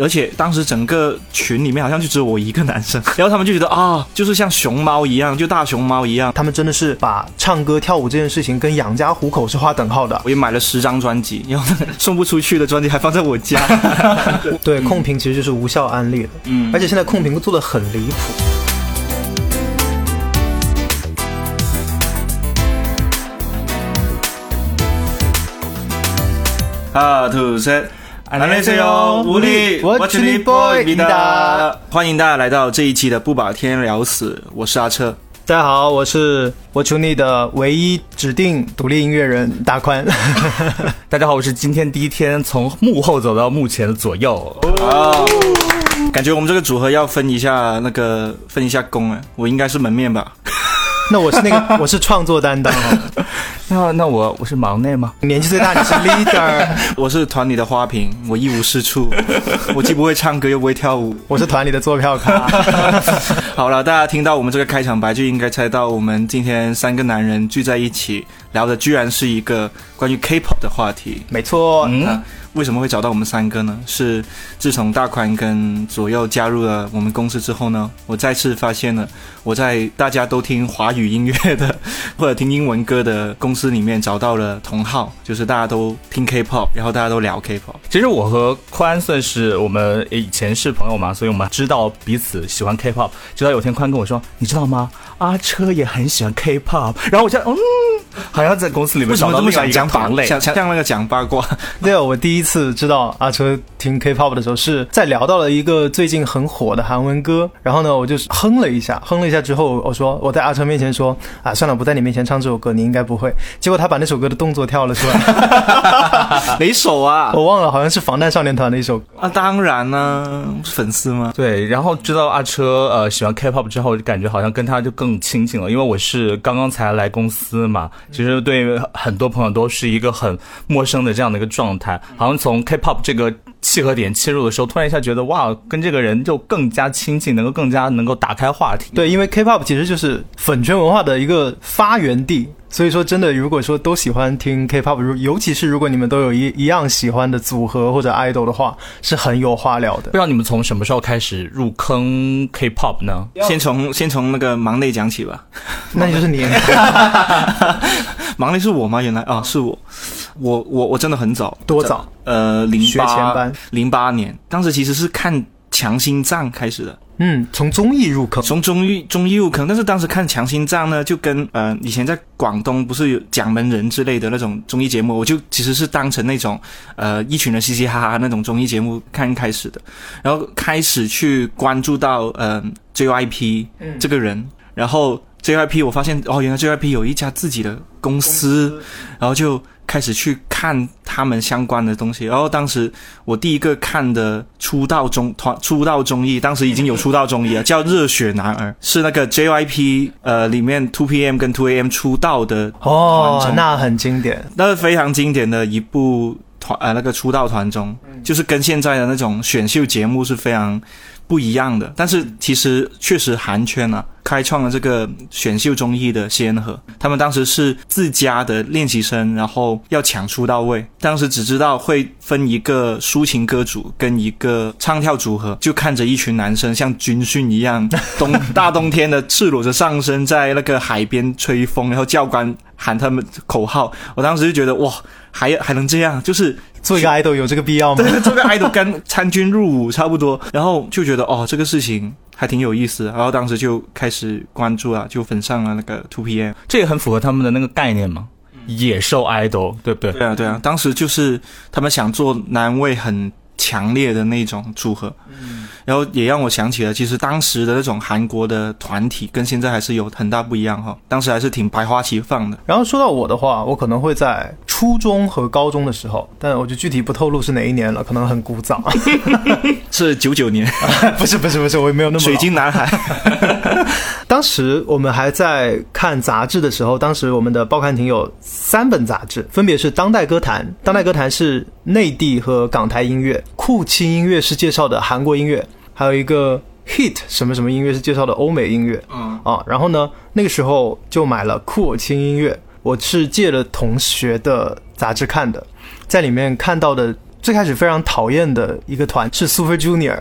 而且当时整个群里面好像就只有我一个男生，然后他们就觉得啊，就是像熊猫一样，就大熊猫一样。他们真的是把唱歌跳舞这件事情跟养家糊口是划等号的。我也买了十张专辑，然后送不出去的专辑还放在我家。对，控评其实就是无效安利的。嗯，而且现在控评做的很离谱。啊，土色， 안녕하세 요， 无力，我是你 boy 米达，欢迎大家来到这一期的不把天聊死，我是阿车，大家好，我是我求你的唯一指定独立音乐人大宽，大家好，我是今天第一天从幕后走到幕前的左右，感觉我们这个组合要分一下那个分一下工啊，我应该是门面吧。 那我是那个，我是创作担当 哈。那那我我是忙内吗？年纪最大你是 leader，我是团里的花瓶，我一无是处，我既不会唱歌又不会跳舞。我是团里的坐票卡。好了，大家听到我们这个开场白就应该猜到，我们今天三个男人聚在一起聊的居然是一个关于 K-pop 的话题。没错，嗯。为什么会找到我们三个呢？是自从大宽跟左右加入了我们公司之后呢，我再次发现了我在大家都听华语音乐的 或者听英文歌的公司里面找到了同号，就是大家都听 K-pop，然后大家都聊 K-pop。其实我和宽算是我们以前是朋友嘛，所以我们知道彼此喜欢 K-pop。直到有天宽跟我说：“你知道吗？阿车也很喜欢 K-pop。”然后我就嗯，好像在公司里面找到那么讲八卦，像像那个讲八卦。对啊，我第一次。次知道阿车听 K-pop 的时候，是在聊到了一个最近很火的韩文歌，然后呢，我就哼了一下，哼了一下之后，我说我在阿车面前说啊，算了，不在你面前唱这首歌，你应该不会。结果他把那首歌的动作跳了出来，哪首啊？我忘了，好像是防弹少年团的一首。啊，当然呢，粉丝吗？对，然后知道阿车呃喜欢 K-pop 之后，就感觉好像跟他就更亲近了，因为我是刚刚才来公司嘛，其实对很多朋友都是一个很陌生的这样的一个状态，好像。从 K-pop 这个契合点切入的时候，突然一下觉得哇，跟这个人就更加亲近，能够更加能够打开话题。对，因为 K-pop 其实就是粉圈文化的一个发源地。所以说，真的，如果说都喜欢听 K-pop，如尤其是如果你们都有一一样喜欢的组合或者 idol 的话，是很有话聊的。不知道你们从什么时候开始入坑 K-pop 呢？先从先从那个忙内讲起吧。那就是你。忙内是我吗？原来啊，是我。我我我真的很早。多早？呃，零八零八年，当时其实是看强心脏开始的。嗯，从综艺入坑，从综艺综艺入坑，但是当时看《强心脏》呢，就跟呃以前在广东不是有蒋门人之类的那种综艺节目，我就其实是当成那种呃一群人嘻嘻哈哈那种综艺节目看开始的，然后开始去关注到呃 JYP 这个人，然后 JYP 我发现哦原来 JYP 有一家自己的公司，然后就。开始去看他们相关的东西，然后当时我第一个看的出道综团出道综艺，当时已经有出道综艺了，叫《热血男儿》，是那个 JYP 呃里面 Two PM 跟 Two AM 出道的哦，那很经典，那是非常经典的一部团呃那个出道团中，就是跟现在的那种选秀节目是非常。不一样的，但是其实确实韩圈啊，开创了这个选秀综艺的先河。他们当时是自家的练习生，然后要抢出道位。当时只知道会分一个抒情歌组跟一个唱跳组合，就看着一群男生像军训一样，冬大冬天的赤裸着上身在那个海边吹风，然后教官喊他们口号。我当时就觉得哇，还还能这样，就是。做一个 idol 有这个必要吗？对，做个 idol 跟参军入伍差不多，然后就觉得哦，这个事情还挺有意思，然后当时就开始关注啊，就粉上了那个 Two PM，这也很符合他们的那个概念嘛，野兽 idol，对不对？对啊，对啊，当时就是他们想做男位很强烈的那种组合。然后也让我想起了，其实当时的那种韩国的团体跟现在还是有很大不一样哈。当时还是挺百花齐放的。然后说到我的话，我可能会在初中和高中的时候，但我就具体不透露是哪一年了，可能很古早，是九九年，不是不是不是，我也没有那么水晶男孩。当时我们还在看杂志的时候，当时我们的报刊亭有三本杂志，分别是《当代歌坛》，《当代歌坛》是内地和港台音乐，《酷青音乐》是介绍的韩国音乐。还有一个 hit 什么什么音乐是介绍的欧美音乐，嗯啊，然后呢，那个时候就买了酷我轻音乐，我是借了同学的杂志看的，在里面看到的最开始非常讨厌的一个团是 Super Junior，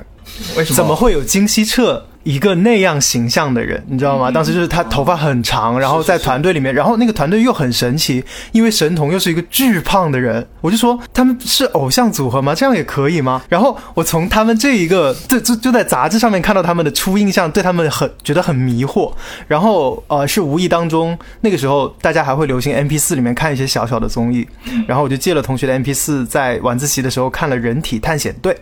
为什么？怎么会有金希澈一个那样形象的人？你知道吗？当时就是他头发很长，然后在团队里面，然后那个团队又很神奇，因为神童又是一个巨胖的人，我就说他们是偶像组合吗？这样也可以吗？然后我从他们这一个就就就在杂志上面看到他们的初印象，对他们很觉得很迷惑，然后呃是无意当中那个时候大家还会流行 M P 四里面看一些小小的综艺，然后我就借了同学的 M P 四，在晚自习的时候看了《人体探险队》。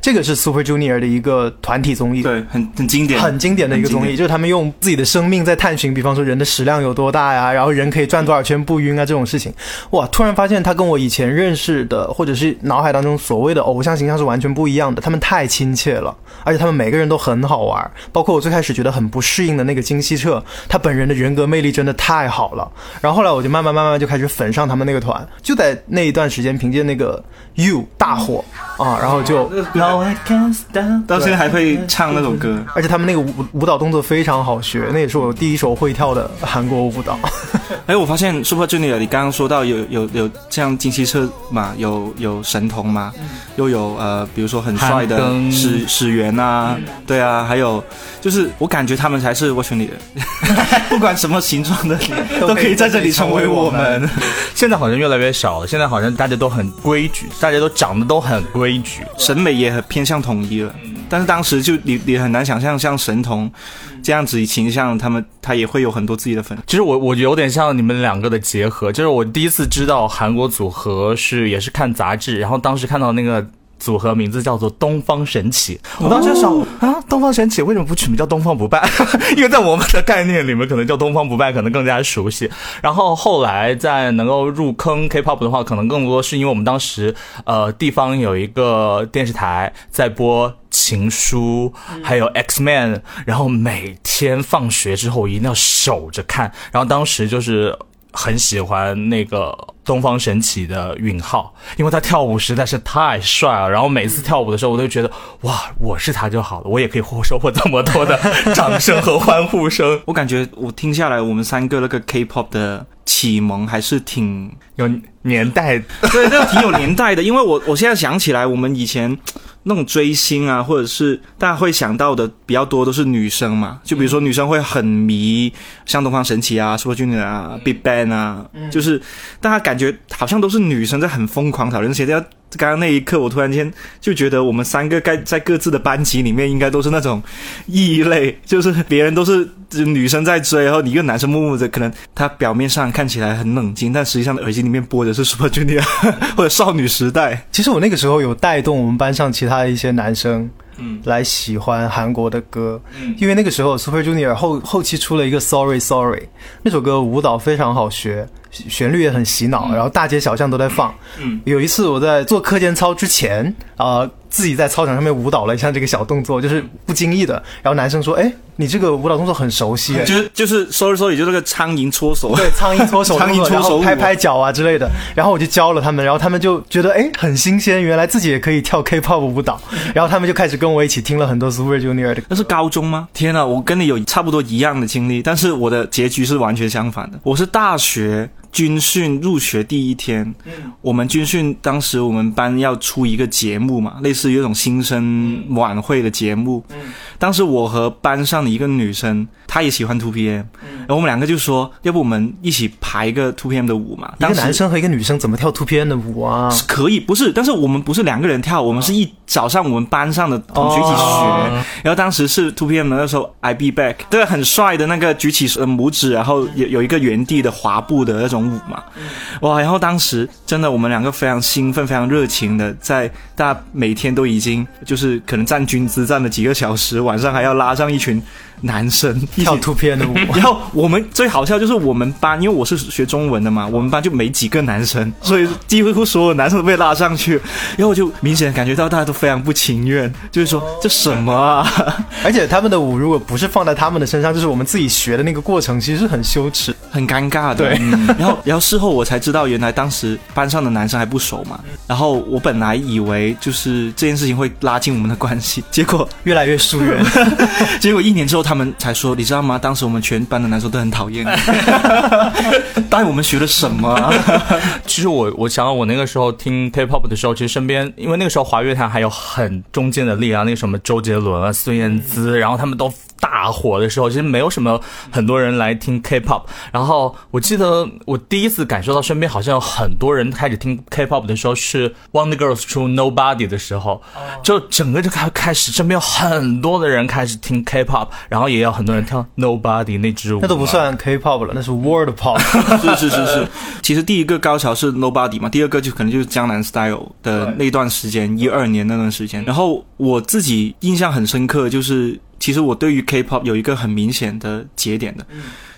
这个是 Super Junior 的一个团体综艺，对，很很经典，很经典的一个综艺，就是他们用自己的生命在探寻，比方说人的食量有多大呀，然后人可以转多少圈不晕啊这种事情。哇，突然发现他跟我以前认识的或者是脑海当中所谓的偶像形象是完全不一样的。他们太亲切了，而且他们每个人都很好玩。包括我最开始觉得很不适应的那个金希澈，他本人的人格魅力真的太好了。然后后来我就慢慢慢慢就开始粉上他们那个团，就在那一段时间，凭借那个 You 大火啊，然后就。到现在还会唱那首歌，而且他们那个舞舞蹈动作非常好学，那也是我第一首会跳的韩国舞蹈。哎，我发现 Super Junior，你刚刚说到有有有像金希澈嘛，有有神童嘛，又有呃，比如说很帅的史史源啊，对啊，还有就是我感觉他们才是我群里的，不管什么形状的都可以在这里成为我们。现在好像越来越少了，现在好像大家都很规矩，大家都长得都很规矩，审美也很偏向统一了。但是当时就你你很难想象像神童这样子形象，他们他也会有很多自己的粉。其实我我有点像你们两个的结合，就是我第一次知道韩国组合是也是看杂志，然后当时看到那个。组合名字叫做东方神起，我当时想啊，东方神起为什么不取名叫东方不败？因为在我们的概念里面，可能叫东方不败可能更加熟悉。然后后来在能够入坑 K-pop 的话，可能更多是因为我们当时呃地方有一个电视台在播情书，还有 X Man，然后每天放学之后一定要守着看。然后当时就是很喜欢那个。东方神起的允浩，因为他跳舞实在是太帅了，然后每次跳舞的时候，我都觉得哇，我是他就好了，我也可以获收获这么多的掌声和欢呼声。我感觉我听下来，我们三个那个 K-pop 的启蒙还是挺有年代，对，那个挺有年代的。因为我我现在想起来，我们以前那种追星啊，或者是大家会想到的比较多都是女生嘛，就比如说女生会很迷像东方神起啊、Super Junior 啊、Big Bang 啊，就是大家感。觉好像都是女生在很疯狂讨论这些。刚刚那一刻，我突然间就觉得我们三个该在各自的班级里面，应该都是那种异类，就是别人都是女生在追，然后你一个男生默默的，可能他表面上看起来很冷静，但实际上耳机里面播的是 Super Junior 或者少女时代。其实我那个时候有带动我们班上其他的一些男生，嗯，来喜欢韩国的歌，嗯，因为那个时候 Super Junior 后后期出了一个 Sorry Sorry 那首歌，舞蹈非常好学。旋律也很洗脑，然后大街小巷都在放。嗯，有一次我在做课间操之前，啊，自己在操场上面舞蹈了一下这个小动作，就是不经意的。然后男生说：“哎，你这个舞蹈动作很熟悉。”就是就是说一说，也就这个苍蝇搓手。对，苍蝇搓手，苍蝇搓手，拍拍脚啊之类的。然后我就教了他们，然后他们就觉得哎很新鲜，原来自己也可以跳 K-pop 舞蹈。然后他们就开始跟我一起听了很多 Super Junior 的。那是高中吗？天呐，我跟你有差不多一样的经历，但是我的结局是完全相反的。我是大学。军训入学第一天，我们军训当时我们班要出一个节目嘛，类似于一种新生晚会的节目。当时我和班上的一个女生，她也喜欢 Two PM，然后我们两个就说，要不我们一起排一个 Two PM 的舞嘛。一个男生和一个女生怎么跳 Two PM 的舞啊？是可以，不是，但是我们不是两个人跳，我们是一早上我们班上的同学一起学。然后当时是 Two PM 的那时候，I Be Back，对，很帅的那个举起拇指，然后有有一个原地的滑步的那种。舞嘛，哇！然后当时真的，我们两个非常兴奋、非常热情的，在大家每天都已经就是可能站军姿站了几个小时，晚上还要拉上一群。男生跳图片的舞，然后我们最好笑就是我们班，因为我是学中文的嘛，我们班就没几个男生，所以几乎所有男生都被拉上去，然后我就明显感觉到大家都非常不情愿，就是说这什么啊？而且他们的舞如果不是放在他们的身上，就是我们自己学的那个过程，其实是很羞耻、很尴尬的。对，然后然后事后我才知道，原来当时班上的男生还不熟嘛，然后我本来以为就是这件事情会拉近我们的关系，结果越来越疏远。结果一年之后他们才说，你知道吗？当时我们全班的男生都很讨厌你，带我们学了什么啊？其实我我想到我那个时候听 K-pop 的时候，其实身边因为那个时候华乐坛还有很中间的力量，那个什么周杰伦啊、孙燕姿，然后他们都大火的时候，其实没有什么很多人来听 K-pop。然后我记得我第一次感受到身边好像有很多人开始听 K-pop 的时候，是 Wonder Girls 出 Nobody 的时候，就整个就开开始身边有很多的人开始听 K-pop，然后也有很多人跳 Nobody 那支舞，那都不算 K-pop 了，那是 World Pop。是是是是，其实第一个高潮是 Nobody 嘛，第二个就可能就是江南 Style 的那段时间，一二年那段时间。然后我自己印象很深刻，就是其实我对于 K-pop 有一个很明显的节点的，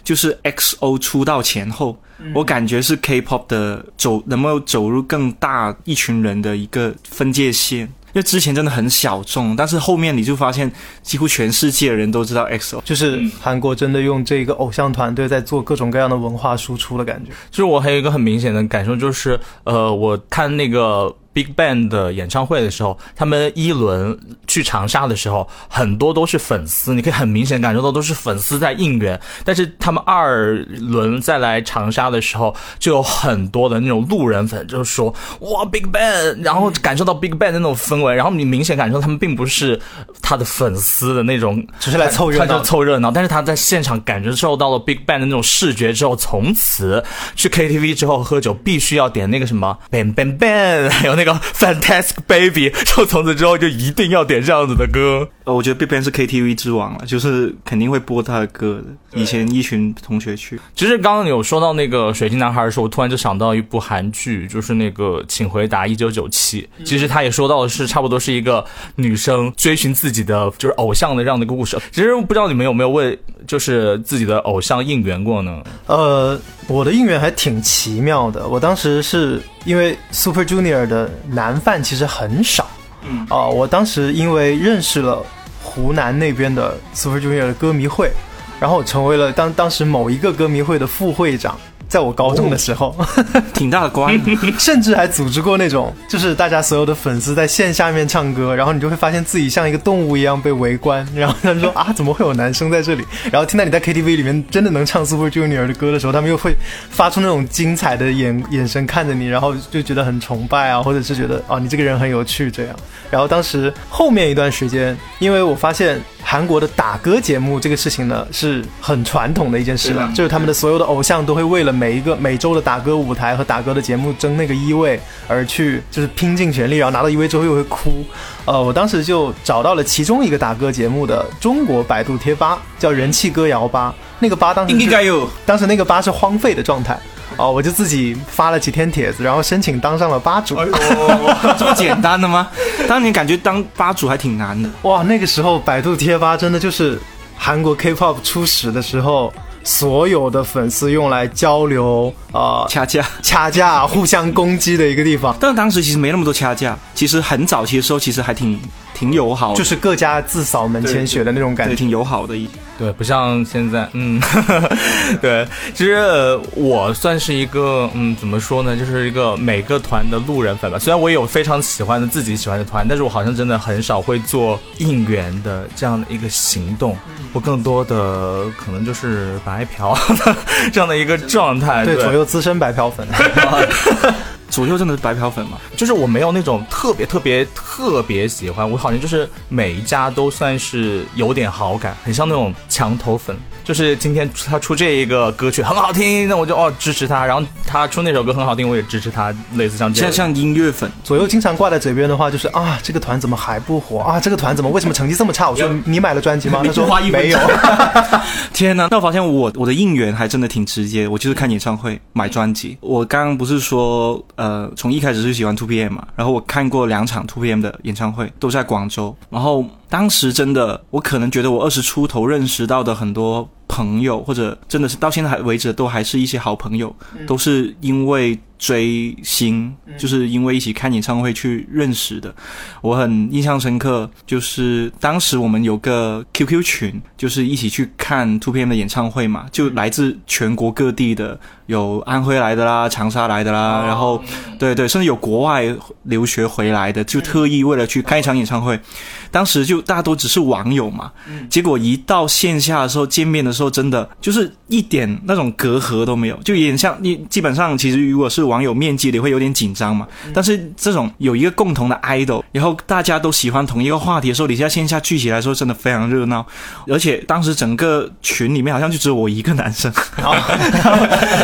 就是 XO 出道前后，我感觉是 K-pop 的走能够走入更大一群人的一个分界线。因为之前真的很小众，但是后面你就发现，几乎全世界的人都知道 XO。就是韩国真的用这个偶像团队在做各种各样的文化输出的感觉。就是我还有一个很明显的感受，就是呃，我看那个 Big Bang 的演唱会的时候，他们一轮去长沙的时候，很多都是粉丝，你可以很明显感受到都是粉丝在应援。但是他们二轮再来长沙的时候，就有很多的那种路人粉，就是说哇 Big Bang，然后感受到 Big Bang 的那种氛围，然后你明显感受到他们并不是他的粉丝的那种，只是来凑热闹他就凑热闹。但是他在现场感受到了 Big Bang 的那种视觉之后，从此去 KTV 之后喝酒必须要点那个什么 Bang Bang Bang，还有那个 Fantastic Baby，就从此之后就一定要点这样子的歌。呃，我觉得 BigBang 是 KTV 之王了，就是肯定会播他的歌的。以前一群同学去，其实刚刚有说到那个水晶男孩的时候，我突然就想到一部韩剧，就是那个《请回答一九九七》。其实他也说到的是，差不多是一个女生追寻自己的就是偶像的这样的一个故事。其实不知道你们有没有为就是自己的偶像应援过呢？呃，我的应援还挺奇妙的。我当时是因为 Super Junior 的男饭其实很少，嗯啊、我当时因为认识了湖南那边的 Super Junior 的歌迷会，然后我成为了当当时某一个歌迷会的副会长。在我高中的时候，挺大的官。甚至还组织过那种，就是大家所有的粉丝在线下面唱歌，然后你就会发现自己像一个动物一样被围观，然后他们说啊，怎么会有男生在这里？然后听到你在 KTV 里面真的能唱 Super Junior 的歌的时候，他们又会发出那种精彩的眼眼神看着你，然后就觉得很崇拜啊，或者是觉得啊你这个人很有趣这样。然后当时后面一段时间，因为我发现韩国的打歌节目这个事情呢是很传统的一件事了，就是他们的所有的偶像都会为了每一个每周的打歌舞台和打歌的节目争那个一位而去，就是拼尽全力，然后拿到一位之后又会哭。呃，我当时就找到了其中一个打歌节目的中国百度贴吧，叫人气歌谣吧。那个吧当时应该有当时那个吧是荒废的状态。哦，我就自己发了几天帖子，然后申请当上了吧主。这么简单的吗？当年感觉当吧主还挺难的。哇，那个时候百度贴吧真的就是韩国 K-pop 初始的时候，所有的粉丝用来交流啊、呃掐架，掐架、互相攻击的一个地方。但当时其实没那么多掐架，其实很早期的时候其实还挺挺友好，就是各家自扫门前雪的那种感觉。挺友好的一。对，不像现在，嗯，对，其实呃我算是一个，嗯，怎么说呢，就是一个每个团的路人粉吧。虽然我有非常喜欢的自己喜欢的团，但是我好像真的很少会做应援的这样的一个行动，我更多的可能就是白嫖这样的一个状态。对，对，左右资深白嫖粉。左右真的是白嫖粉吗？就是我没有那种特别特别特别喜欢，我好像就是每一家都算是有点好感，很像那种墙头粉。就是今天他出这一个歌曲很好听，那我就哦支持他，然后他出那首歌很好听，我也支持他，类似像这样。像像音乐粉，左右经常挂在嘴边的话就是啊，这个团怎么还不火啊？这个团怎么为什么成绩这么差？我说 你买了专辑吗？他说花一没有。天呐，那我发现我我的应援还真的挺直接，我就是看演唱会、买专辑。我刚刚不是说，呃，从一开始就喜欢 Two PM 嘛，然后我看过两场 Two PM 的演唱会，都在广州。然后当时真的，我可能觉得我二十出头认识到的很多朋友，或者真的是到现在还为止都还是一些好朋友，都是因为追星，就是因为一起看演唱会去认识的。我很印象深刻，就是当时我们有个 QQ 群，就是一起去看 2PM 的演唱会嘛，就来自全国各地的，有安徽来的啦，长沙来的啦，然后对对，甚至有国外留学回来的，就特意为了去看一场演唱会。当时就大家都只是网友嘛，结果一到线下的时候见面的时候，真的就是一点那种隔阂都没有，就有点像你基本上其实如果是网友面基你会有点紧张嘛，但是这种有一个共同的 idol，然后大家都喜欢同一个话题的时候，你在线下聚起来的时候真的非常热闹，而且当时整个群里面好像就只有我一个男生，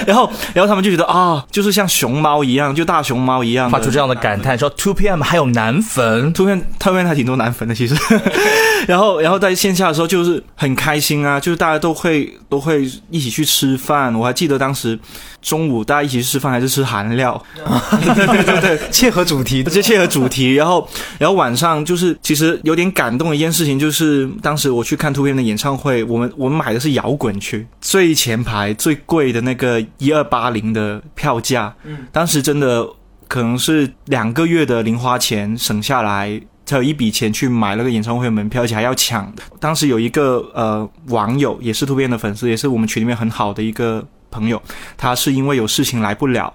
然后然后他们就觉得啊，就是像熊猫一样，就大熊猫一样，发出这样的感叹，说 Two PM 还有男粉，Two PM，Two PM 还挺多男粉的。其实，然后，然后在线下的时候就是很开心啊，就是大家都会都会一起去吃饭。我还记得当时中午大家一起去吃饭，还是吃韩料，对对对对，切合主题，就切合主题。然后，然后晚上就是其实有点感动的一件事情，就是当时我去看 Two PM 的演唱会，我们我们买的是摇滚区最前排最贵的那个一二八零的票价，嗯，当时真的可能是两个月的零花钱省下来。才有一笔钱去买那个演唱会门票，而且还要抢。当时有一个呃网友，也是突变的粉丝，也是我们群里面很好的一个朋友，他是因为有事情来不了，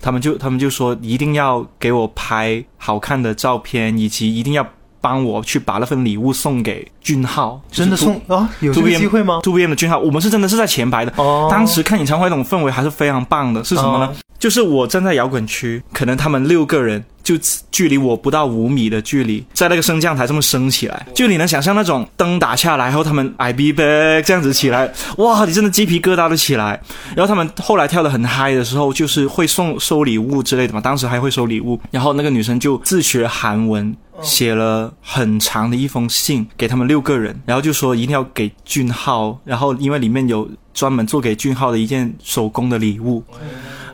他们就他们就说一定要给我拍好看的照片，以及一定要帮我去把那份礼物送给俊浩。真的送啊？有这个机会吗？TOP 的俊浩，我们是真的是在前排的。哦。当时看演唱会那种氛围还是非常棒的。是什么呢？就是我站在摇滚区，可能他们六个人。就距离我不到五米的距离，在那个升降台这么升起来，就你能想象那种灯打下来，然后他们 I be back 这样子起来，哇，你真的鸡皮疙瘩都起来。然后他们后来跳的很嗨的时候，就是会送收礼物之类的嘛，当时还会收礼物。然后那个女生就自学韩文，写了很长的一封信给他们六个人，然后就说一定要给俊浩，然后因为里面有专门做给俊浩的一件手工的礼物。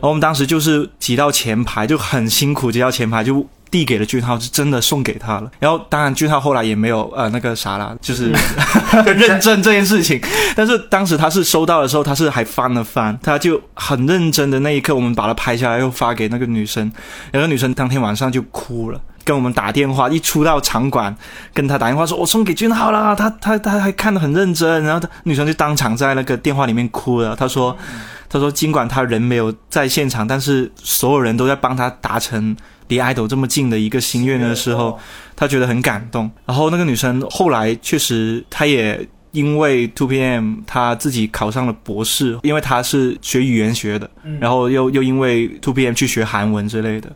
我们当时就是挤到前排，就很辛苦挤到前排，就递给了俊浩，是真的送给他了。然后当然俊浩后来也没有呃那个啥啦，就是 认证这件事情。但是当时他是收到的时候，他是还翻了翻，他就很认真的那一刻，我们把它拍下来，又发给那个女生。然后女生当天晚上就哭了，跟我们打电话，一出到场馆跟他打电话说：“我送给俊浩了。”他他他还看得很认真，然后他女生就当场在那个电话里面哭了。他说。他说：“尽管他人没有在现场，但是所有人都在帮他达成离爱豆这么近的一个心愿的时候，他觉得很感动。然后那个女生后来确实，她也因为 Two PM，他自己考上了博士，因为他是学语言学的，然后又又因为 Two PM 去学韩文之类的。”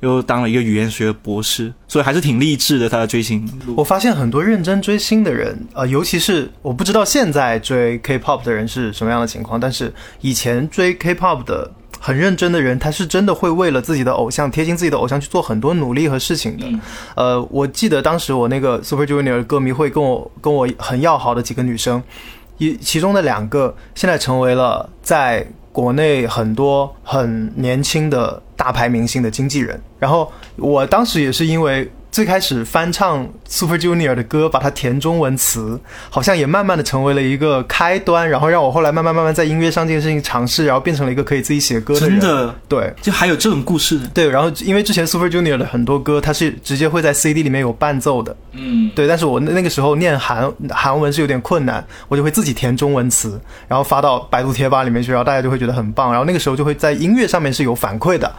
又当了一个语言学博士，所以还是挺励志的。他的追星，我发现很多认真追星的人，呃，尤其是我不知道现在追 K-pop 的人是什么样的情况，但是以前追 K-pop 的很认真的人，他是真的会为了自己的偶像贴近自己的偶像去做很多努力和事情的。呃，我记得当时我那个 Super Junior 歌迷会跟我跟我很要好的几个女生，一其中的两个现在成为了在。国内很多很年轻的大牌明星的经纪人，然后我当时也是因为。最开始翻唱 Super Junior 的歌，把它填中文词，好像也慢慢的成为了一个开端，然后让我后来慢慢慢慢在音乐上这件事情尝试，然后变成了一个可以自己写歌的人。真的，对，就还有这种故事。对，然后因为之前 Super Junior 的很多歌，它是直接会在 CD 里面有伴奏的。嗯，对，但是我那个时候念韩韩文是有点困难，我就会自己填中文词，然后发到百度贴吧里面去，然后大家就会觉得很棒，然后那个时候就会在音乐上面是有反馈的。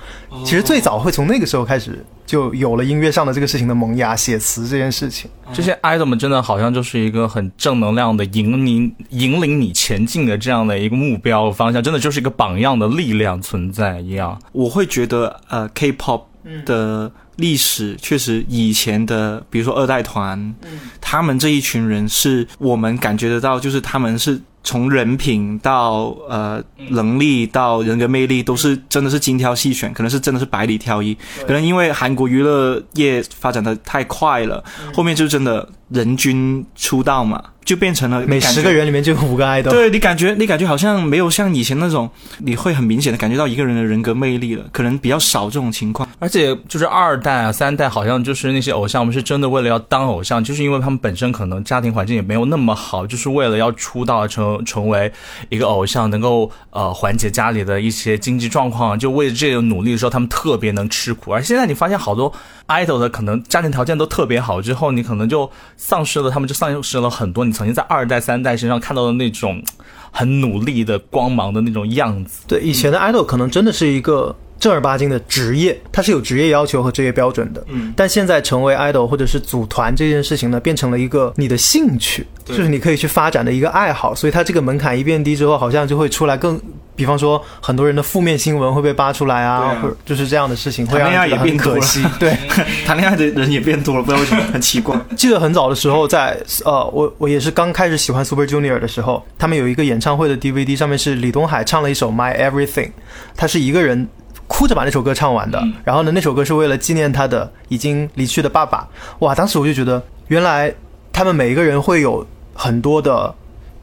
其实最早会从那个时候开始就有了音乐上的这个事情。的萌芽写词这件事情，这些 idol 们真的好像就是一个很正能量的引领引领你前进的这样的一个目标方向，真的就是一个榜样的力量存在一样。我会觉得，呃，K-pop 的历史确实以前的，比如说二代团，他们这一群人是我们感觉得到，就是他们是。从人品到呃能力到人格魅力，都是真的是精挑细选，可能是真的是百里挑一。可能因为韩国娱乐业发展的太快了，后面就真的人均出道嘛，就变成了每十个。人里面就有五个 idol。对你感觉，你感觉好像没有像以前那种，你会很明显的感觉到一个人的人格魅力了，可能比较少这种情况。而且就是二代啊、三代，好像就是那些偶像，我们是真的为了要当偶像，就是因为他们本身可能家庭环境也没有那么好，就是为了要出道成成为一个偶像，能够呃缓解家里的一些经济状况，就为了这个努力的时候，他们特别能吃苦。而现在你发现好多 idol 的可能家庭条件都特别好，之后你可能就丧失了，他们就丧失了很多你曾经在二代、三代身上看到的那种很努力的光芒的那种样子。对，以前的 idol 可能真的是一个正儿八经的职业，它是有职业要求和职业标准的。嗯，但现在成为 idol 或者是组团这件事情呢，变成了一个你的兴趣，就是你可以去发展的一个爱好。所以它这个门槛一变低之后，好像就会出来更，比方说很多人的负面新闻会被扒出来啊，啊或者就是这样的事情，会让谈恋爱人觉得很也变可惜。对，谈恋爱的人也变多了，不知道为什么，很奇怪。记得很早的时候在，呃，我我也是刚开始喜欢 Super Junior 的时候，他们有一个演唱会的 DVD，上面是李东海唱了一首《My Everything》，他是一个人哭着把那首歌唱完的。然后呢，那首歌是为了纪念他的已经离去的爸爸。哇，当时我就觉得，原来他们每一个人会有很多的。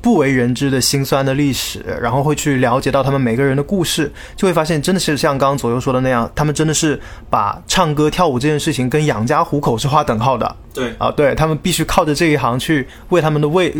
不为人知的辛酸的历史，然后会去了解到他们每个人的故事，就会发现真的是像刚刚左右说的那样，他们真的是把唱歌跳舞这件事情跟养家糊口是划等号的。对，啊，对他们必须靠着这一行去为他们的未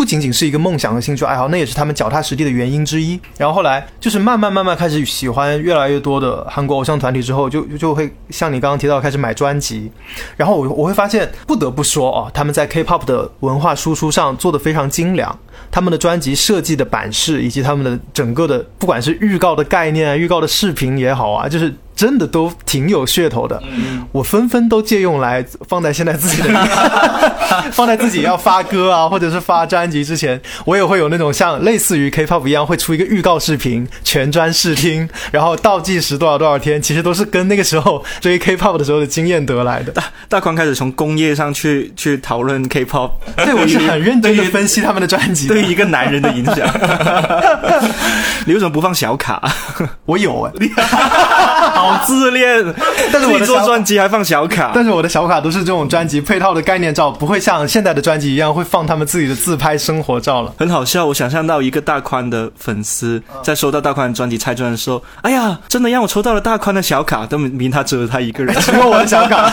不仅仅是一个梦想和兴趣爱好，那也是他们脚踏实地的原因之一。然后后来就是慢慢慢慢开始喜欢越来越多的韩国偶像团体之后，就就会像你刚刚提到开始买专辑，然后我我会发现，不得不说哦，他们在 K-pop 的文化输出上做得非常精良。他们的专辑设计的版式，以及他们的整个的，不管是预告的概念啊、预告的视频也好啊，就是真的都挺有噱头的。嗯，我纷纷都借用来放在现在自己的，放在自己要发歌啊，或者是发专辑之前，我也会有那种像类似于 K-pop 一样，会出一个预告视频，全专试听，然后倒计时多少多少天，其实都是跟那个时候追 K-pop 的时候的经验得来的。大宽开始从工业上去去讨论 K-pop，对，我是很认真的分析他们的专辑的。对于一个男人的影响。你为什么不放小卡？我有哎、好自恋，但是我的做专辑还放小卡。但是我的小卡都是这种专辑配套的概念照，不会像现在的专辑一样会放他们自己的自拍生活照了。很好笑，我想象到一个大宽的粉丝在收到大宽的专辑拆专的时候，哎呀，真的让我抽到了大宽的小卡，都明他只有他一个人。只 有我的小卡，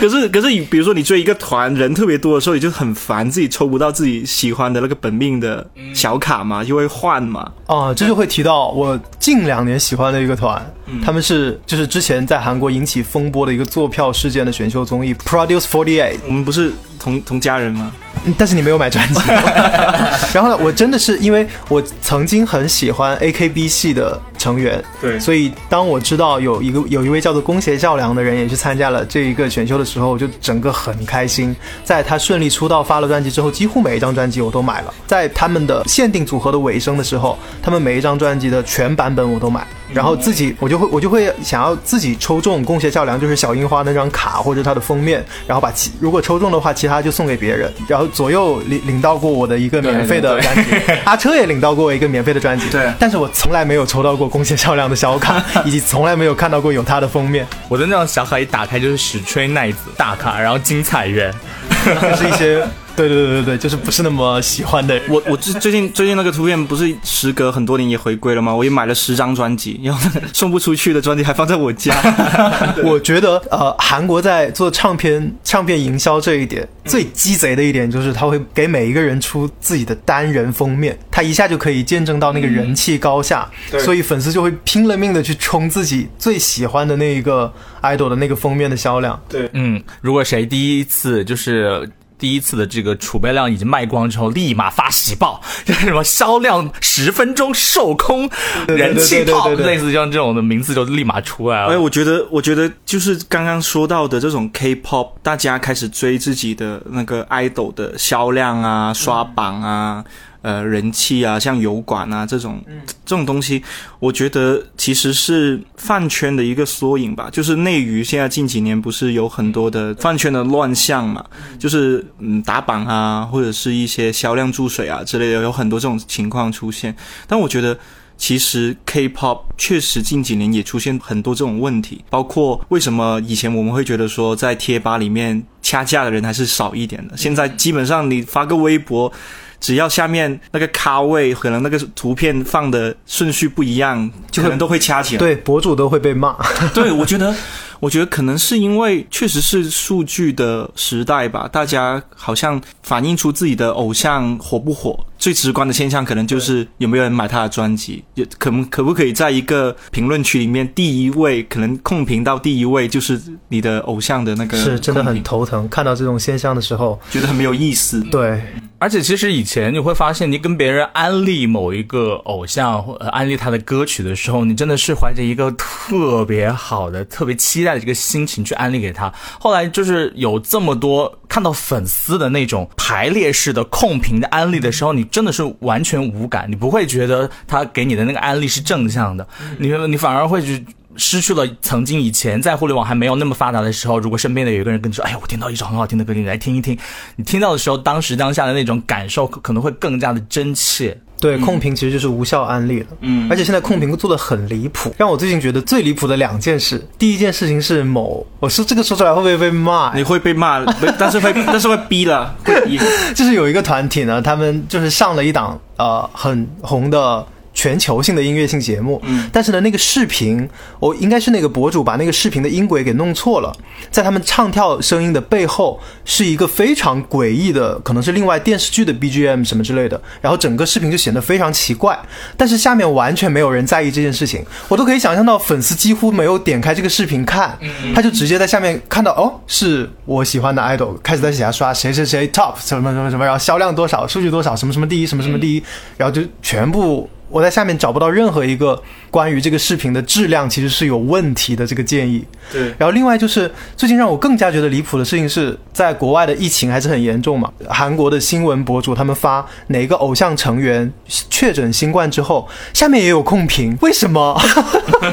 可是可是，比如说你追一个团人特别多的时候，你就很烦，自己抽不到自己喜欢的那个本命的小卡嘛，就会换嘛。哦，这就会提到我近两年喜欢的一个团，他们是就是之前在韩国引起风波的一个坐票事件的选秀综艺 Produce Forty Eight，我们不是同同家人吗？但是你没有买专辑。然后呢，我真的是因为我曾经很喜欢 AKB 系的成员，对所以当我知道有一个有一位叫做宫胁孝良的人也去参加了这一个选秀的时候，我就整个很开心。在他顺利出道发了专辑之后，几乎每一张专辑我都买了。在他们的限定组合的尾声的时候，他们每一张专辑的全版本我都买，然后自己我就会我就会想要自己抽中宫胁孝良就是小樱花那张卡或者它的封面，然后把其如果抽中的话，其他就送给别人。然后左右领领到过我的一个免费的专辑，阿车也领到过我一个免费的专辑，对。但是我从来没有抽到过贡献销量的小卡，以及从来没有看到过有他的封面，我的那张小卡一打开就是史吹奈子大卡，然后金彩媛，就是一些对对对对对，就是不是那么喜欢的 人。我我最最近最近那个图片不是时隔很多年也回归了吗？我也买了十张专辑，然后送不出去的专辑还放在我家。我觉得呃，韩国在做唱片唱片营销这一点最鸡贼的一点就是，他会给每一个人出自己的单人封面，他一下就可以见证到那个人气高下，对所以粉丝就会拼了命的去冲自己最喜欢的那一个 idol 的那个封面的销量。对，嗯，如果谁第一次就是。第一次的这个储备量已经卖光之后，立马发喜报，就是什么销量十分钟售空，人气炮，对对对对类似像这种的名字就立马出来了哎，了。我觉得，我觉得就是刚刚说到的这种 K-pop，大家开始追自己的那个 idol 的销量啊、刷榜啊、呃人气啊，像油管啊这种、这种东西，我觉得其实是饭圈的一个缩影吧。就是内娱现在近几年不是有很多的饭圈的乱象嘛，就是嗯打榜啊，或者是一些销量注水啊之类的，有很多这种情况出现。但我觉得。其实 K-pop 确实近几年也出现很多这种问题，包括为什么以前我们会觉得说在贴吧里面掐架的人还是少一点的，现在基本上你发个微博。只要下面那个咖位可能那个图片放的顺序不一样，就可能都会掐起来。对，博主都会被骂。对，我觉得，我觉得可能是因为确实是数据的时代吧，大家好像反映出自己的偶像火不火。最直观的现象可能就是有没有人买他的专辑，也可可不可以在一个评论区里面第一位，可能控评到第一位就是你的偶像的那个，是真的很头疼。看到这种现象的时候，觉得很没有意思。对，而且其实以前你会发现，你跟别人安利某一个偶像或安利他的歌曲的时候，你真的是怀着一个特别好的、特别期待的这个心情去安利给他。后来就是有这么多看到粉丝的那种排列式的控评的安利的时候，你。真的是完全无感，你不会觉得他给你的那个案例是正向的，你你反而会去失去了曾经以前在互联网还没有那么发达的时候，如果身边的有一个人跟你说，哎呀，我听到一首很好听的歌，你来听一听，你听到的时候，当时当下的那种感受可能会更加的真切。对，控评其实就是无效安利了。嗯，而且现在控评做的很离谱，让我最近觉得最离谱的两件事。第一件事情是某，我说这个说出来会不会被骂？你会被骂，但是会但是会逼了，会逼。就是有一个团体呢，他们就是上了一档呃很红的。全球性的音乐性节目，嗯，但是呢，那个视频，我应该是那个博主把那个视频的音轨给弄错了，在他们唱跳声音的背后是一个非常诡异的，可能是另外电视剧的 BGM 什么之类的，然后整个视频就显得非常奇怪。但是下面完全没有人在意这件事情，我都可以想象到粉丝几乎没有点开这个视频看，他就直接在下面看到哦，是我喜欢的 idol，开始在底下刷谁谁谁 top 什么什么什么，然后销量多少，数据多少，什么什么第一，什么什么第一，然后就全部。我在下面找不到任何一个关于这个视频的质量其实是有问题的这个建议。对。然后另外就是最近让我更加觉得离谱的事情是在国外的疫情还是很严重嘛？韩国的新闻博主他们发哪个偶像成员确诊新冠之后，下面也有控评，为什么？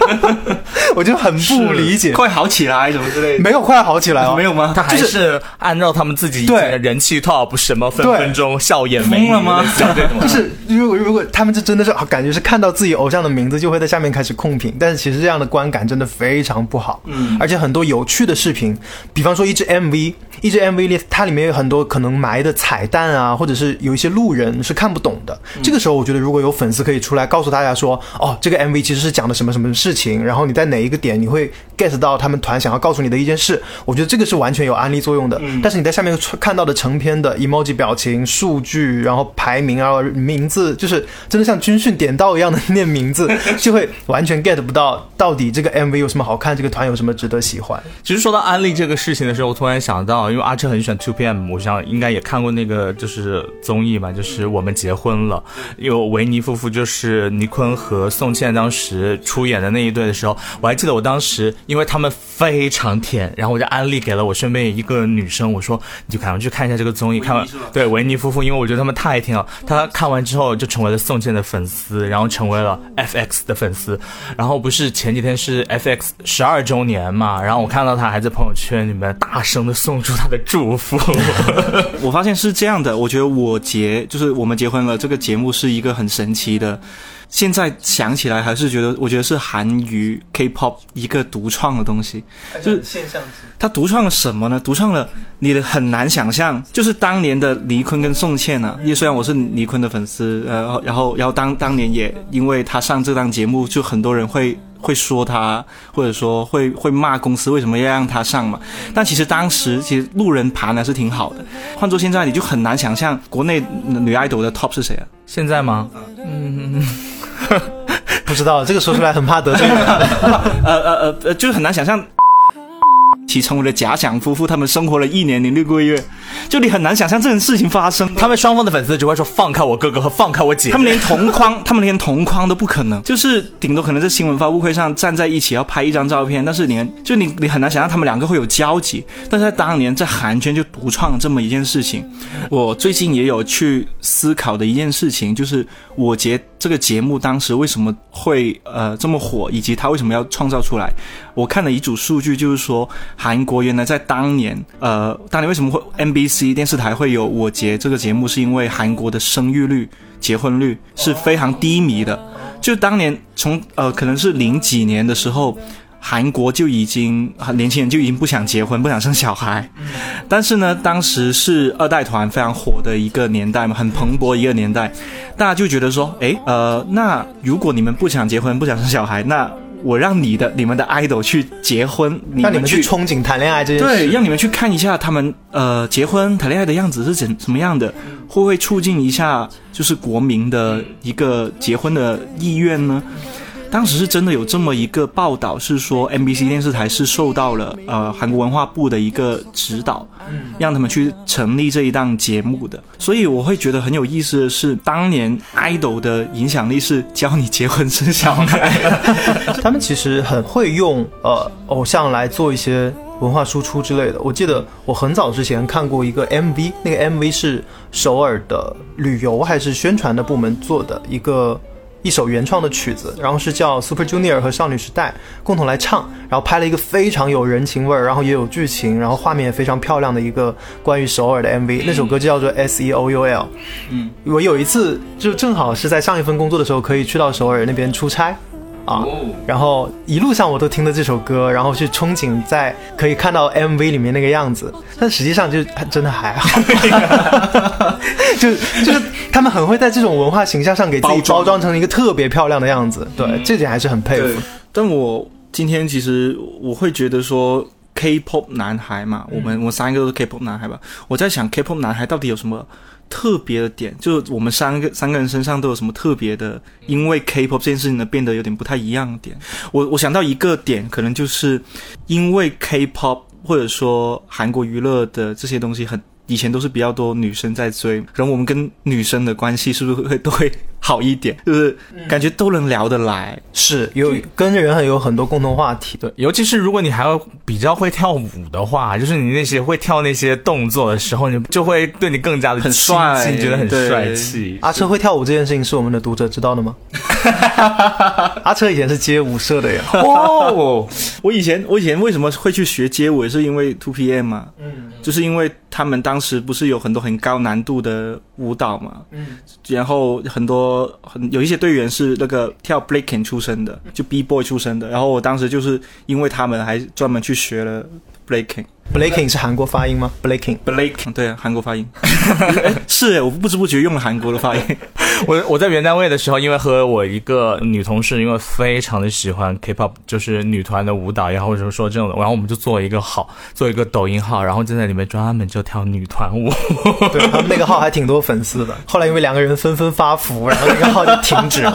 我就很不理解。快好起来什么之类的？没有快好起来哦，没有吗？他还是按照他们自己以前的人气 top 什么分分钟笑眼没了吗？就是如果如果他们这真的是。感觉是看到自己偶像的名字就会在下面开始控评，但是其实这样的观感真的非常不好。嗯，而且很多有趣的视频，比方说一支 MV，一支 MV 里它里面有很多可能埋的彩蛋啊，或者是有一些路人是看不懂的。这个时候，我觉得如果有粉丝可以出来告诉大家说，哦，这个 MV 其实是讲的什么什么事情，然后你在哪一个点你会 get 到他们团想要告诉你的一件事，我觉得这个是完全有安利作用的。但是你在下面看到的成片的 emoji 表情、数据，然后排名啊、名字，就是真的像军训。点到一样的念名字，就会完全 get 不到到底这个 MV 有什么好看，这个团有什么值得喜欢。其实说到安利这个事情的时候，我突然想到，因为阿彻很喜欢 Two PM，我想应该也看过那个就是综艺吧，就是我们结婚了，有维尼夫妇，就是尼坤和宋茜当时出演的那一对的时候，我还记得我当时因为他们非常甜，然后我就安利给了我身边一个女生，我说你就赶快去看一下这个综艺，看完对维尼夫妇，因为我觉得他们太甜了。他看完之后就成为了宋茜的粉丝。丝，然后成为了 FX 的粉丝，然后不是前几天是 FX 十二周年嘛，然后我看到他还在朋友圈里面大声的送出他的祝福。我发现是这样的，我觉得我结就是我们结婚了这个节目是一个很神奇的。现在想起来还是觉得，我觉得是韩娱 K-pop 一个独创的东西，就是现象级。他独创了什么呢？独创了你的很难想象，就是当年的黎坤跟宋茜啊。因为虽然我是黎坤的粉丝，呃，然后然后当当年也因为他上这档节目，就很多人会会说他，或者说会会骂公司为什么要让他上嘛。但其实当时其实路人盘还是挺好的。换做现在，你就很难想象国内女爱豆的 top 是谁啊？现在吗？嗯。不知道这个说出来很怕得罪人，呃呃呃，就是很难想象。其成为了假想夫妇，他们生活了一年零六个月，就你很难想象这种事情发生。他们双方的粉丝只会说放开我哥哥和放开我姐，他们连同框，他们连同框都不可能，就是顶多可能在新闻发布会上站在一起要拍一张照片，但是连就你你很难想象他们两个会有交集。但是在当年在韩圈就独创这么一件事情。我最近也有去思考的一件事情，就是我结。这个节目当时为什么会呃这么火，以及它为什么要创造出来。我看了一组数据，就是说韩国原来在当年，呃，当年为什么会 MBC 电视台会有《我结》这个节目，是因为韩国的生育率、结婚率是非常低迷的。就当年从呃可能是零几年的时候，韩国就已经年轻人就已经不想结婚、不想生小孩。但是呢，当时是二代团非常火的一个年代嘛，很蓬勃一个年代，大家就觉得说，诶，呃，那如果你们不想结婚、不想生小孩，那我让你的你们的 idol 去结婚，让你们去去憧憬谈恋爱这件事。对，让你们去看一下他们呃结婚谈恋爱的样子是怎什么样的，会不会促进一下就是国民的一个结婚的意愿呢？当时是真的有这么一个报道，是说 MBC 电视台是受到了呃韩国文化部的一个指导，让他们去成立这一档节目的。所以我会觉得很有意思的是，当年 idol 的影响力是教你结婚生小孩。他们其实很会用呃偶像来做一些文化输出之类的。我记得我很早之前看过一个 MV，那个 MV 是首尔的旅游还是宣传的部门做的一个一首原创的曲子，然后是叫 Super Junior 和少女时代共同来唱，然后拍了一个非常有人情味儿，然后也有剧情，然后画面也非常漂亮的一个关于首尔的 MV。那首歌就叫做 S E O U L。嗯，我有一次就正好是在上一份工作的时候，可以去到首尔那边出差。啊，然后一路上我都听着这首歌，然后去憧憬在可以看到 MV 里面那个样子，但实际上就真的还好，就就是他们很会在这种文化形象上给自己包装成一个特别漂亮的样子，对，这点还是很佩服。，但我今天其实我会觉得说，K-pop 男孩嘛，我们我三个都是 K-pop 男孩吧。我在想 K-pop 男孩到底有什么特别的点？就是我们三个三个人身上都有什么特别的？因为 K-pop 这件事情呢，变得有点不太一样的点。我我想到一个点，可能就是因为 K-pop 或者说韩国娱乐的这些东西很。以前都是比较多女生在追，然后我们跟女生的关系是不是会都会好一点？就是感觉都能聊得来。是有跟人很有很多共同话题。对，尤其是如果你还要比较会跳舞的话，就是你那些会跳那些动作的时候，你就会对你更加的很亲帅你觉得很帅气。阿车会跳舞这件事情是我们的读者知道的吗？阿车以前是街舞社的呀。哦，我以前我以前为什么会去学街舞，也是因为 Two PM 嘛，嗯，就是因为他们当时不是有很多很高难度的舞蹈嘛，嗯，然后很多很有一些队员是那个跳 breaking 出身的，就 B boy 出身的，然后我当时就是因为他们还专门去学了 breaking。Blaking 是韩国发音吗？Blaking，Blaking，对啊，韩国发音，是，我不知不觉用了韩国的发音。我我在原单位的时候，因为和我一个女同事，因为非常的喜欢 K-pop，就是女团的舞蹈然后，或者说这种的，然后我们就做一个号，做一个抖音号，然后就在里面专门就跳女团舞。对他们那个号还挺多粉丝的，后来因为两个人纷纷发福，然后那个号就停止了。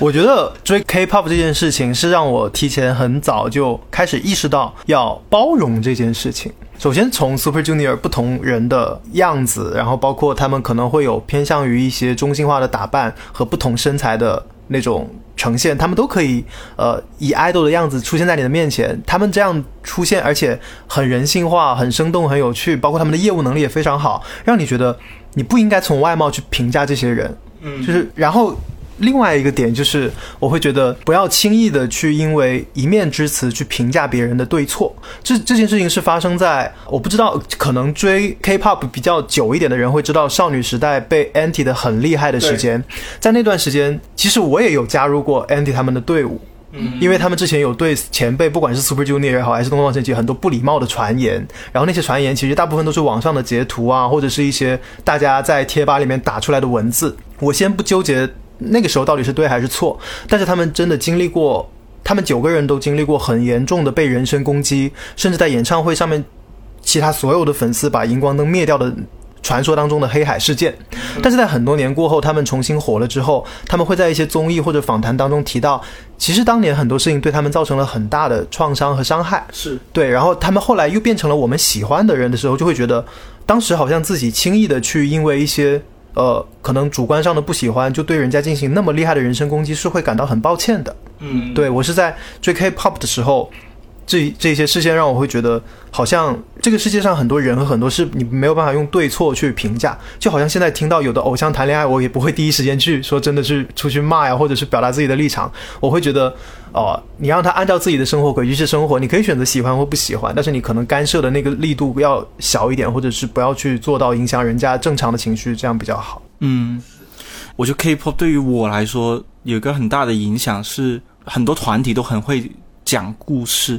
我觉得追 K-pop 这件事情是让我提前很早就开始意识到要包容这件事情。首先从 Super Junior 不同人的样子，然后包括他们可能会有偏向于一些中性化的打扮和不同身材的那种呈现，他们都可以呃以 idol 的样子出现在你的面前。他们这样出现，而且很人性化、很生动、很有趣，包括他们的业务能力也非常好，让你觉得你不应该从外貌去评价这些人。嗯，就是然后。另外一个点就是，我会觉得不要轻易的去因为一面之词去评价别人的对错。这这件事情是发生在我不知道，可能追 K-pop 比较久一点的人会知道，少女时代被 anti 的很厉害的时间，在那段时间，其实我也有加入过 anti 他们的队伍。因为他们之前有对前辈，不管是 Super Junior 也好，还是东方神起，很多不礼貌的传言。然后那些传言其实大部分都是网上的截图啊，或者是一些大家在贴吧里面打出来的文字。我先不纠结那个时候到底是对还是错，但是他们真的经历过，他们九个人都经历过很严重的被人身攻击，甚至在演唱会上面，其他所有的粉丝把荧光灯灭掉的。传说当中的黑海事件，但是在很多年过后，他们重新火了之后，他们会在一些综艺或者访谈当中提到，其实当年很多事情对他们造成了很大的创伤和伤害。是对，然后他们后来又变成了我们喜欢的人的时候，就会觉得当时好像自己轻易的去因为一些呃可能主观上的不喜欢，就对人家进行那么厉害的人身攻击，是会感到很抱歉的。嗯，对我是在追 K-pop 的时候，这这些事件让我会觉得，好像这个世界上很多人和很多事，你没有办法用对错去评价。就好像现在听到有的偶像谈恋爱，我也不会第一时间去说真的是出去骂呀，或者是表达自己的立场。我会觉得，哦，你让他按照自己的生活轨迹去生活，你可以选择喜欢或不喜欢，但是你可能干涉的那个力度要小一点，或者是不要去做到影响人家正常的情绪，这样比较好。嗯，我觉得 K-pop 对于我来说有一个很大的影响是，很多团体都很会。讲故事，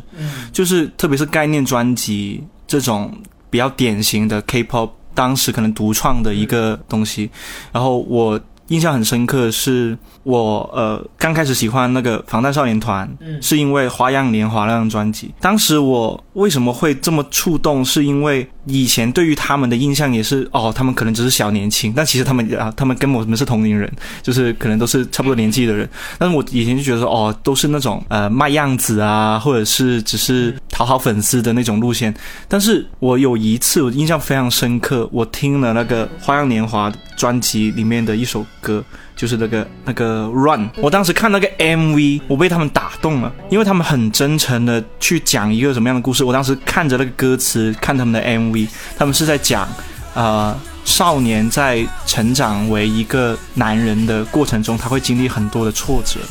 就是特别是概念专辑这种比较典型的 K-pop，当时可能独创的一个东西。然后我印象很深刻，是我呃刚开始喜欢那个防弹少年团，是因为《花样年华》那张专辑。当时我为什么会这么触动，是因为。以前对于他们的印象也是哦，他们可能只是小年轻，但其实他们啊，他们跟我们是同龄人，就是可能都是差不多年纪的人。但是我以前就觉得说哦，都是那种呃卖样子啊，或者是只是讨好粉丝的那种路线。但是我有一次我印象非常深刻，我听了那个《花样年华》专辑里面的一首歌，就是那个那个 Run。我当时看那个 MV，我被他们打动了，因为他们很真诚的去讲一个什么样的故事。我当时看着那个歌词，看他们的 MV。他们是在讲，呃，少年在成长为一个男人的过程中，他会经历很多的挫折，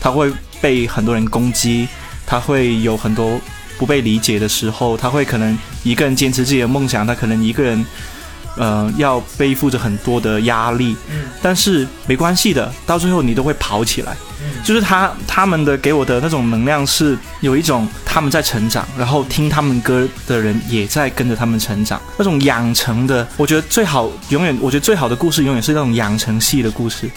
他会被很多人攻击，他会有很多不被理解的时候，他会可能一个人坚持自己的梦想，他可能一个人。呃，要背负着很多的压力，但是没关系的，到最后你都会跑起来。就是他他们的给我的那种能量是有一种他们在成长，然后听他们歌的人也在跟着他们成长。那种养成的，我觉得最好永远，我觉得最好的故事永远是那种养成系的故事。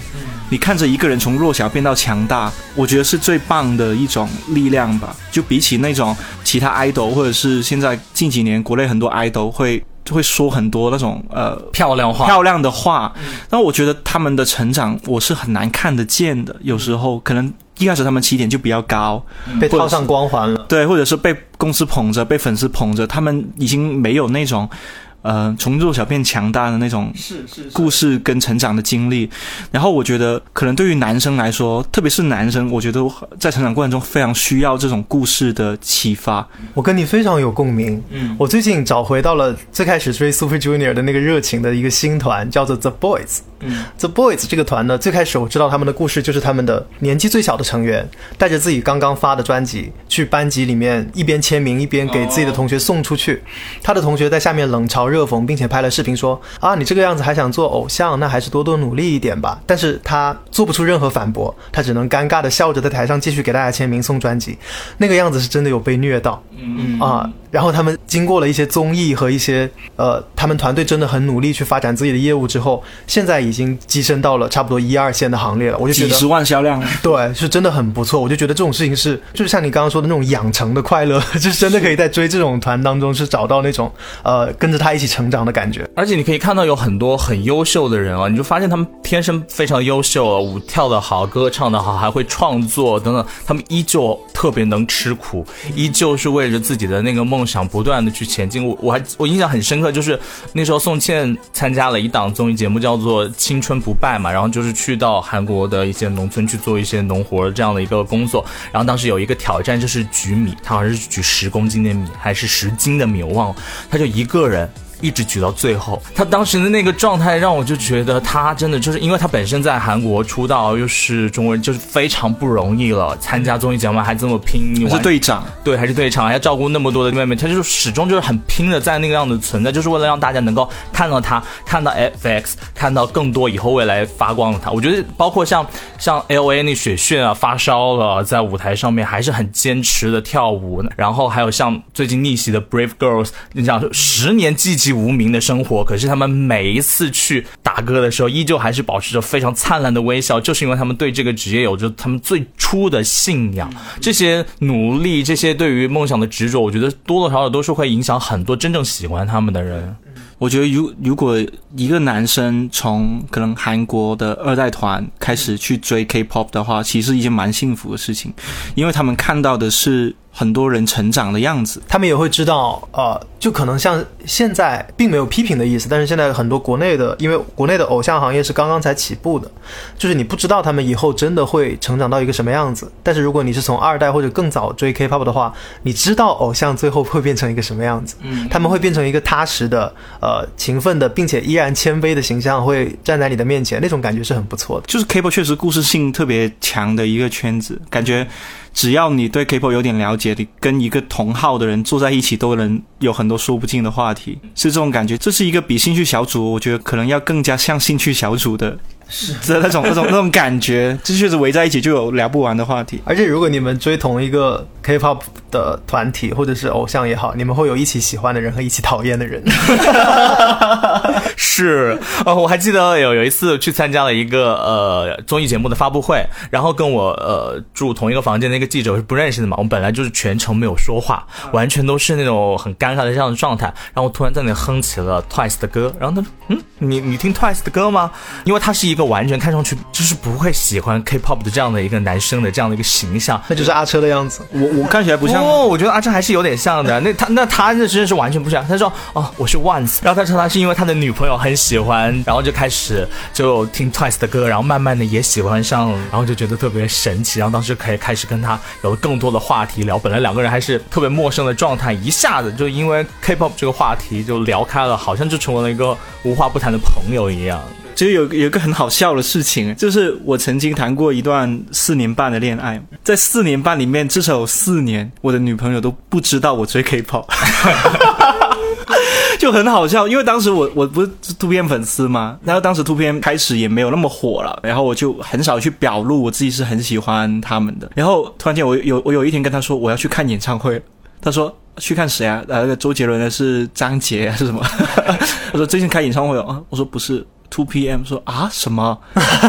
你看着一个人从弱小变到强大，我觉得是最棒的一种力量吧。就比起那种其他 idol，或者是现在近几年国内很多 idol 会。就会说很多那种呃漂亮话、漂亮的话，但我觉得他们的成长我是很难看得见的。有时候可能一开始他们起点就比较高，被套上光环了，对，或者是被公司捧着、被粉丝捧着，他们已经没有那种。呃，从弱小变强大的那种是是故事跟成长的经历，然后我觉得可能对于男生来说，特别是男生，我觉得在成长过程中非常需要这种故事的启发。我跟你非常有共鸣。嗯，我最近找回到了最开始追 Super Junior 的那个热情的一个新团，叫做 The Boys。嗯，The Boys 这个团呢，最开始我知道他们的故事就是他们的年纪最小的成员带着自己刚刚发的专辑去班级里面一边签名一边给自己的同学送出去，他的同学在下面冷嘲热讽，并且拍了视频说啊，你这个样子还想做偶像，那还是多多努力一点吧。但是他做不出任何反驳，他只能尴尬的笑着在台上继续给大家签名送专辑，那个样子是真的有被虐到，嗯啊。然后他们经过了一些综艺和一些呃，他们团队真的很努力去发展自己的业务之后，现在已经跻身到了差不多一二线的行列了。我就觉得几十万销量，对，是真的很不错。我就觉得这种事情是，就是像你刚刚说的那种养成的快乐，就 是真的可以在追这种团当中是找到那种呃跟着他一起成长的感觉。而且你可以看到有很多很优秀的人啊，你就发现他们天生非常优秀，舞跳得好，歌唱得好，还会创作等等，他们依旧特别能吃苦，依旧是为着自己的那个梦。想不断的去前进，我我还我印象很深刻，就是那时候宋茜参加了一档综艺节目，叫做《青春不败》嘛，然后就是去到韩国的一些农村去做一些农活这样的一个工作，然后当时有一个挑战就是举米，他好像是举十公斤的米还是十斤的米，我忘了，他就一个人。一直举到最后，他当时的那个状态让我就觉得他真的就是因为他本身在韩国出道，又是中国人，就是非常不容易了。参加综艺节目还这么拼，还是队长，对，还是队长，还要照顾那么多的妹妹，他就始终就是很拼的在那个样子存在，就是为了让大家能够看到他，看到 FX，看到更多以后未来发光的他。我觉得包括像像 LA 那雪炫啊，发烧了，在舞台上面还是很坚持的跳舞，然后还有像最近逆袭的 Brave Girls，你想十年记。无名的生活，可是他们每一次去打歌的时候，依旧还是保持着非常灿烂的微笑，就是因为他们对这个职业有着他们最初的信仰。这些努力，这些对于梦想的执着，我觉得多多少少都是会影响很多真正喜欢他们的人。我觉得，如如果一个男生从可能韩国的二代团开始去追 K-pop 的话，其实是一件蛮幸福的事情，因为他们看到的是。很多人成长的样子。他们也会知道，呃，就可能像现在并没有批评的意思，但是现在很多国内的，因为国内的偶像行业是刚刚才起步的，就是你不知道他们以后真的会成长到一个什么样子。但是如果你是从二代或者更早追 K-pop 的话，你知道偶像最后会变成一个什么样子，嗯他们会变成一个踏实的、呃勤奋的，并且依然谦卑的形象会站在你的面前，那种感觉是很不错的。就是 K-pop 确实故事性特别强的一个圈子，感觉只要你对 K-pop 有点了解，你跟一个同号的人坐在一起都能有很多说不尽的话题，是这种感觉。这是一个比兴趣小组，我觉得可能要更加像兴趣小组的。的那 种 那种那种感觉，这确实围在一起就有聊不完的话题。而且如果你们追同一个 K-pop 的团体或者是偶像也好，你们会有一起喜欢的人和一起讨厌的人。是，呃，我还记得有有一次去参加了一个呃综艺节目的发布会，然后跟我呃住同一个房间的一个记者是不认识的嘛，我们本来就是全程没有说话，完全都是那种很尴尬的这样的状态，然后突然在那哼起了 Twice 的歌，然后他说，嗯，你你听 Twice 的歌吗？因为他是一个完全看上去就是不会喜欢 K-pop 的这样的一个男生的这样的一个形象，那就是阿车的样子。我我看起来不像，哦，我觉得阿车还是有点像的。那他那他那真的是完全不像。他说哦，我是 Once，然后他说他是因为他的女朋友很喜欢，然后就开始就听 Twice 的歌，然后慢慢的也喜欢上，然后就觉得特别神奇。然后当时可以开始跟他有了更多的话题聊。本来两个人还是特别陌生的状态，一下子就因为 K-pop 这个话题就聊开了，好像就成为了一个无话不谈的朋友一样。其实有有一个很好笑的事情，就是我曾经谈过一段四年半的恋爱，在四年半里面，至少有四年，我的女朋友都不知道我追 K-pop，就很好笑。因为当时我我不是 Two PM 粉丝嘛，然后当时 Two PM 开始也没有那么火了，然后我就很少去表露我自己是很喜欢他们的。然后突然间我有我有一天跟他说我要去看演唱会，他说。去看谁啊？呃，那个周杰伦的是张杰还是什么？他说最近开演唱会哦。我说不是。Two PM 说啊什么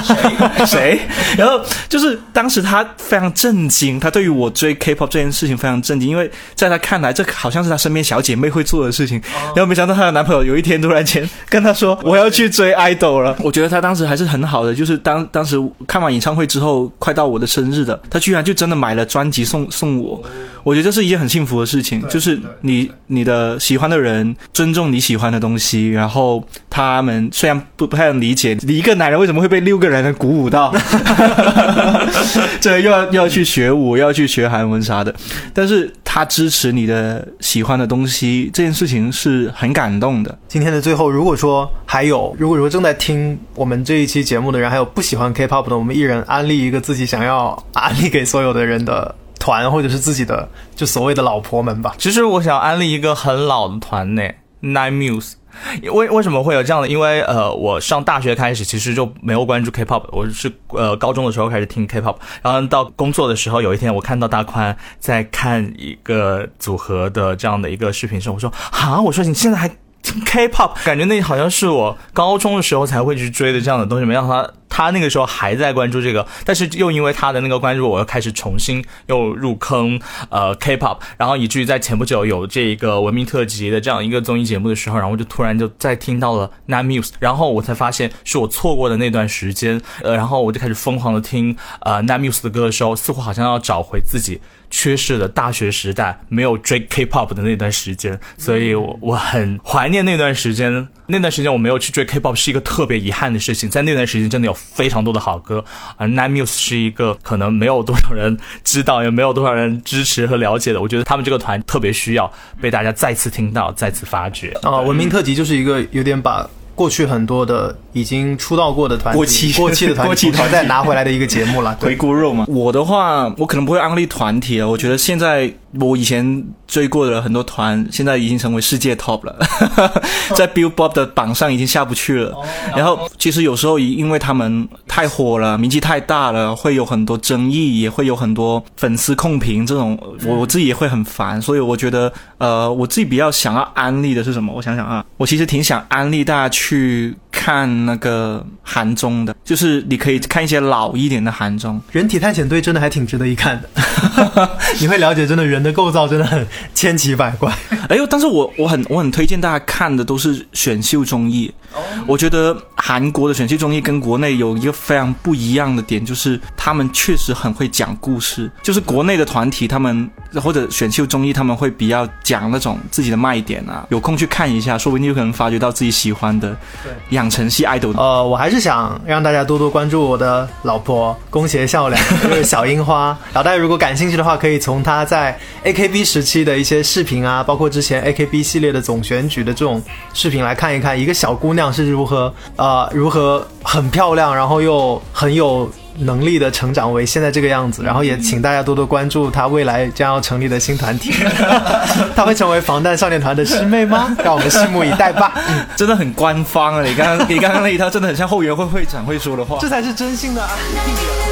谁 谁？然后就是当时他非常震惊，他对于我追 K-pop 这件事情非常震惊，因为在他看来这好像是他身边小姐妹会做的事情。然后没想到她的男朋友有一天突然间跟她说我要去追 idol 了。我觉得他当时还是很好的，就是当当时看完演唱会之后，快到我的生日的，他居然就真的买了专辑送送我。我觉得这是一件很幸福的事情，就是你你的喜欢的人尊重你喜欢的东西，然后他们虽然不不太能理解你一个男人为什么会被六个人鼓舞到，这又要又要去学舞，又要去学韩文啥的，但是他支持你的喜欢的东西，这件事情是很感动的。今天的最后，如果说还有，如果说正在听我们这一期节目的人，还有不喜欢 K-pop 的，我们一人安利一个自己想要安利给所有的人的。团或者是自己的就所谓的老婆们吧。其实我想安利一个很老的团呢，Nine Muse。为为什么会有这样的？因为呃，我上大学开始其实就没有关注 K-pop，我是呃高中的时候开始听 K-pop，然后到工作的时候，有一天我看到大宽在看一个组合的这样的一个视频时，我说啊，我说你现在还听 K-pop，感觉那好像是我高中的时候才会去追的这样的东西，没让他他那个时候还在关注这个，但是又因为他的那个关注，我又开始重新又入坑呃 K-pop，然后以至于在前不久有这个文明特辑的这样一个综艺节目的时候，然后我就突然就再听到了 Nine Muse，然后我才发现是我错过的那段时间，呃，然后我就开始疯狂的听呃 Nine Muse 的歌的时候，似乎好像要找回自己缺失的大学时代没有追 K-pop 的那段时间，所以我我很怀念那段时间，那段时间我没有去追 K-pop 是一个特别遗憾的事情，在那段时间真的有。非常多的好歌，而 Nine Muse 是一个可能没有多少人知道，也没有多少人支持和了解的。我觉得他们这个团特别需要被大家再次听到、再次发掘。啊，文明特辑就是一个有点把过去很多的已经出道过的团过期过期的团过气团再拿回来的一个节目了。回锅肉嘛。我的话，我可能不会安利团体了。我觉得现在我以前追过的很多团，现在已经成为世界 top 了，在 Billboard 的榜上已经下不去了。然后其实有时候因为他们太火了，名气太大了，会有很多争议，也会有很多粉丝控评，这种我我自己也会很烦。所以我觉得，呃，我自己比较想要安利的是什么？我想想啊，我其实挺想安利大家去看那个韩综的，就是你可以看一些老一点的韩综。人体探险队真的还挺值得一看的，你会了解真的人的构造真的很千奇百怪。哎呦，但是我我很我很推荐大家看的都是选秀综艺，我觉得韩国的选秀综艺跟国内有一个非常不一样的点，就是他们确实很会讲故事。就是国内的团体，他们或者选秀综艺，他们会比较讲那种自己的卖点啊。有空去看一下，说不定就可能发掘到自己喜欢的养成系爱豆。呃，我还是想让大家多多关注我的老婆宫胁笑良，就是小樱花。然后大家如果感兴趣的话，可以从她在 AKB 时期的一些视频啊，包括之前 AKB 系列的总选举的这种视频来看一看，一个小姑娘是如何呃如何很漂亮，然后又很有能力的成长为现在这个样子。然后也请大家多多关注她未来将要成立的新团体，她会成为防弹少年团的师妹吗？让我们拭目以待吧。真的很官方啊！你刚刚你刚刚那一套真的很像后援会会长会说的话。这才是真心的安利。